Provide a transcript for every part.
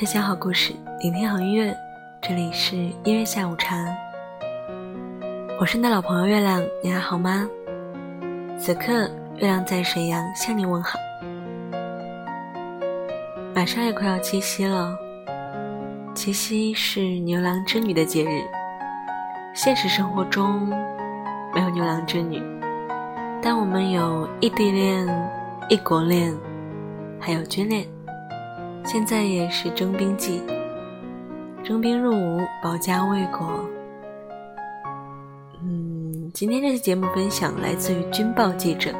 分享好故事，聆听好音乐，这里是音乐下午茶。我是你的老朋友月亮，你还好吗？此刻月亮在沈阳向你问好。马上也快要七夕了，七夕是牛郎织女的节日。现实生活中没有牛郎织女，但我们有异地恋、异国恋，还有军恋。现在也是征兵季，征兵入伍，保家卫国。嗯，今天这期节目分享来自于军报记者，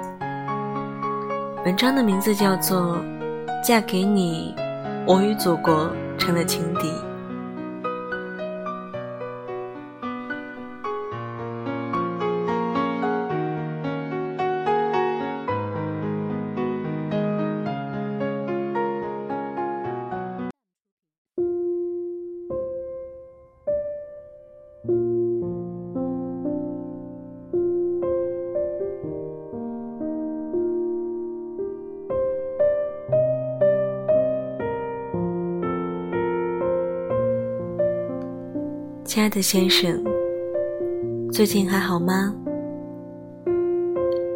文章的名字叫做《嫁给你，我与祖国成了情敌》。亲爱的先生，最近还好吗？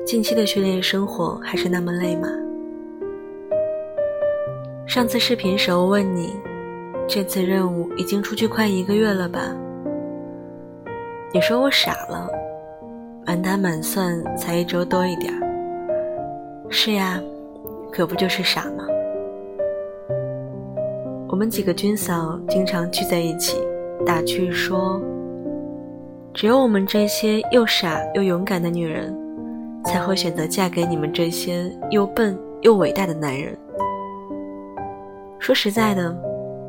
近期的训练生活还是那么累吗？上次视频时候问你，这次任务已经出去快一个月了吧？你说我傻了，满打满算才一周多一点是呀，可不就是傻吗？我们几个军嫂经常聚在一起。打趣说：“只有我们这些又傻又勇敢的女人，才会选择嫁给你们这些又笨又伟大的男人。”说实在的，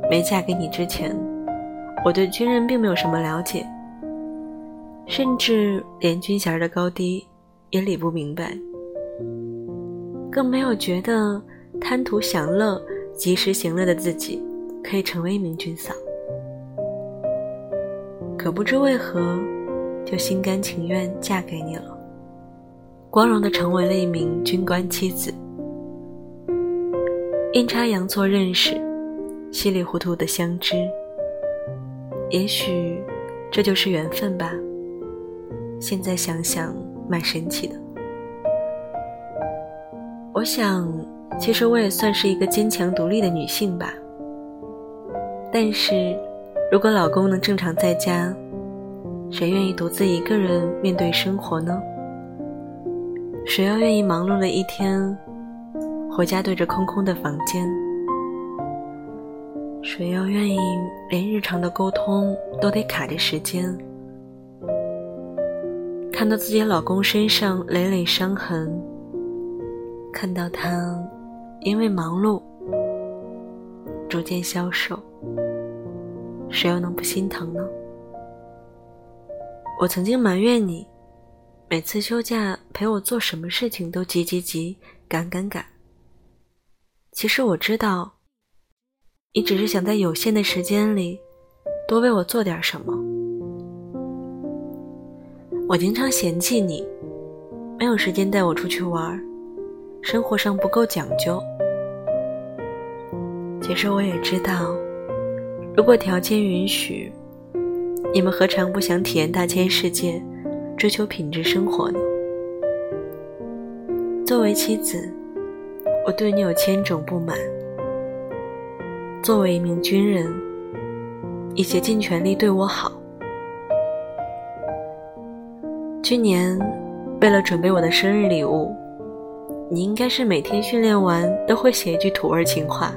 没嫁给你之前，我对军人并没有什么了解，甚至连军衔的高低也理不明白，更没有觉得贪图享乐、及时行乐的自己可以成为一名军嫂。可不知为何，就心甘情愿嫁给你了，光荣的成为了一名军官妻子。阴差阳错认识，稀里糊涂的相知，也许这就是缘分吧。现在想想，蛮神奇的。我想，其实我也算是一个坚强独立的女性吧。但是。如果老公能正常在家，谁愿意独自一个人面对生活呢？谁又愿意忙碌了一天，回家对着空空的房间？谁又愿意连日常的沟通都得卡着时间？看到自己老公身上累累伤痕，看到他因为忙碌逐渐消瘦。谁又能不心疼呢？我曾经埋怨你，每次休假陪我做什么事情都急急急、赶赶赶。其实我知道，你只是想在有限的时间里多为我做点什么。我经常嫌弃你，没有时间带我出去玩，生活上不够讲究。其实我也知道。如果条件允许，你们何尝不想体验大千世界，追求品质生活呢？作为妻子，我对你有千种不满；作为一名军人，你竭尽全力对我好。去年，为了准备我的生日礼物，你应该是每天训练完都会写一句土味情话。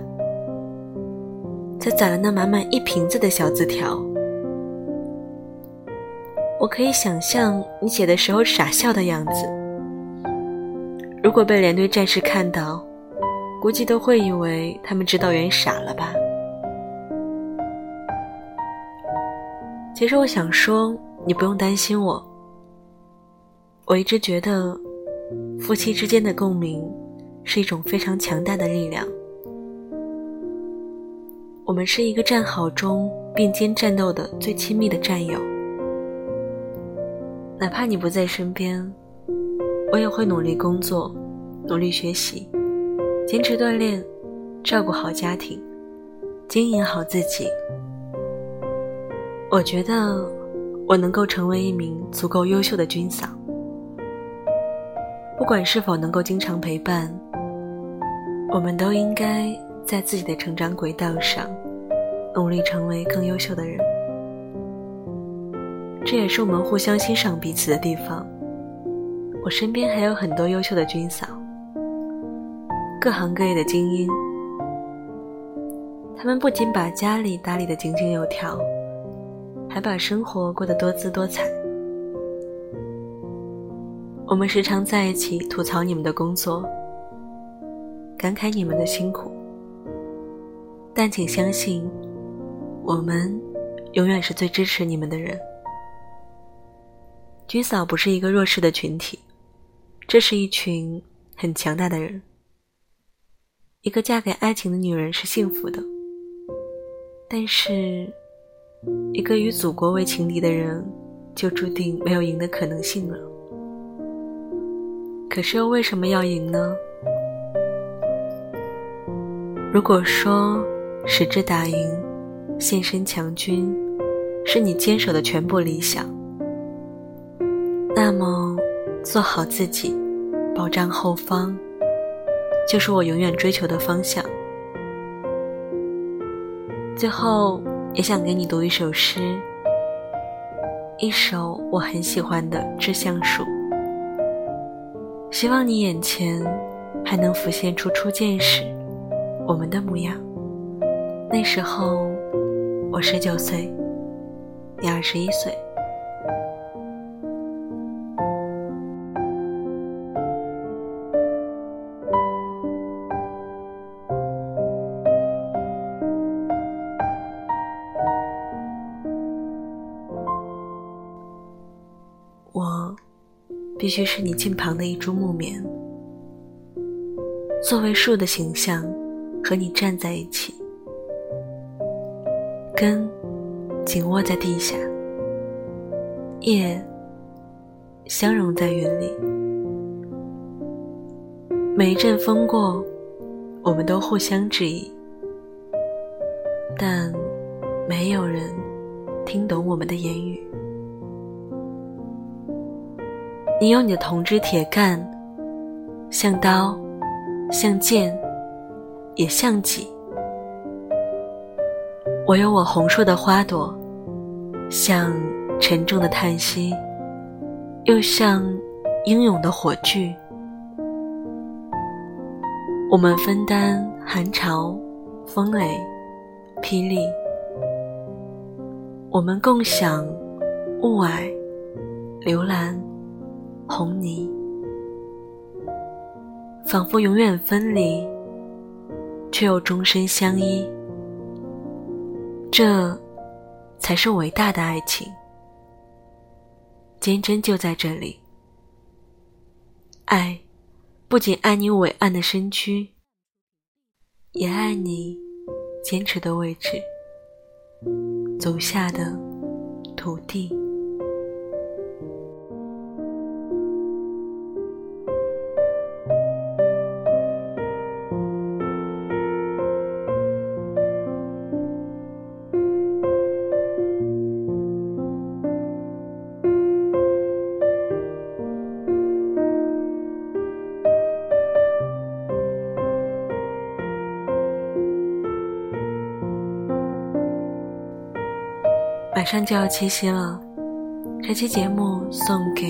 才攒了那满满一瓶子的小字条，我可以想象你写的时候傻笑的样子。如果被连队战士看到，估计都会以为他们指导员傻了吧。其实我想说，你不用担心我。我一直觉得，夫妻之间的共鸣是一种非常强大的力量。我们是一个战壕中并肩战斗的最亲密的战友，哪怕你不在身边，我也会努力工作，努力学习，坚持锻炼，照顾好家庭。经营好自己。我觉得我能够成为一名足够优秀的军嫂，不管是否能够经常陪伴，我们都应该在自己的成长轨道上努力成为更优秀的人。这也是我们互相欣赏彼此的地方。我身边还有很多优秀的军嫂，各行各业的精英，他们不仅把家里打理得井井有条。还把生活过得多姿多彩。我们时常在一起吐槽你们的工作，感慨你们的辛苦。但请相信，我们永远是最支持你们的人。军嫂不是一个弱势的群体，这是一群很强大的人。一个嫁给爱情的女人是幸福的，但是。一个与祖国为情敌的人，就注定没有赢的可能性了。可是又为什么要赢呢？如果说使之打赢、献身强军，是你坚守的全部理想，那么做好自己，保障后方，就是我永远追求的方向。最后。也想给你读一首诗，一首我很喜欢的《致橡树》。希望你眼前还能浮现出初见时我们的模样。那时候我十九岁，你二十一岁。必须是你近旁的一株木棉，作为树的形象，和你站在一起，根紧握在地下，叶相融在云里。每一阵风过，我们都互相质疑，但没有人听懂我们的言语。你有你的铜枝铁干，像刀，像剑，也像戟。我有我红硕的花朵，像沉重的叹息，又像英勇的火炬。我们分担寒潮、风雷、霹雳，我们共享雾霭、流岚。红泥，仿佛永远分离，却又终身相依。这，才是伟大的爱情。坚贞就在这里。爱，不仅爱你伟岸的身躯，也爱你坚持的位置，足下的土地。马上就要七夕了，这期节目送给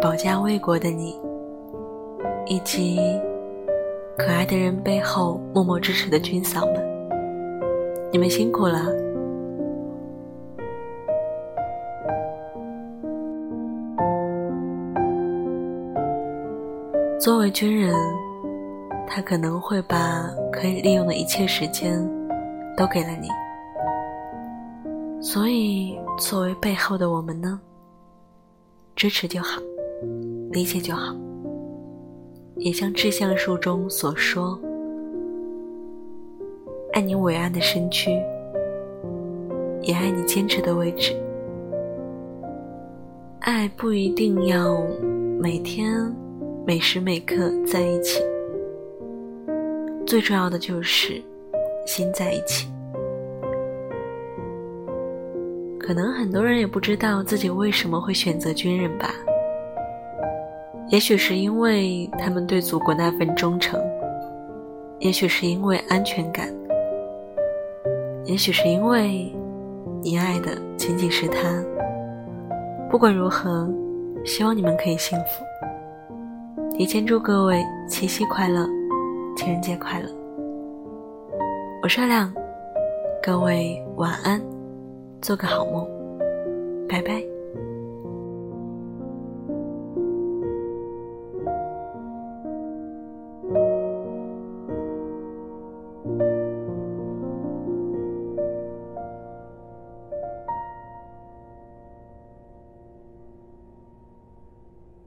保家卫国的你，以及可爱的人背后默默支持的军嫂们，你们辛苦了。作为军人，他可能会把可以利用的一切时间都给了你。所以，作为背后的我们呢，支持就好，理解就好。也像《致橡树》中所说：“爱你伟岸的身躯，也爱你坚持的位置。爱不一定要每天每时每刻在一起，最重要的就是心在一起。”可能很多人也不知道自己为什么会选择军人吧。也许是因为他们对祖国那份忠诚，也许是因为安全感，也许是因为你爱的仅仅是他。不管如何，希望你们可以幸福。提前祝各位七夕快乐，情人节快乐。我是亮，各位晚安，做个好梦，拜拜。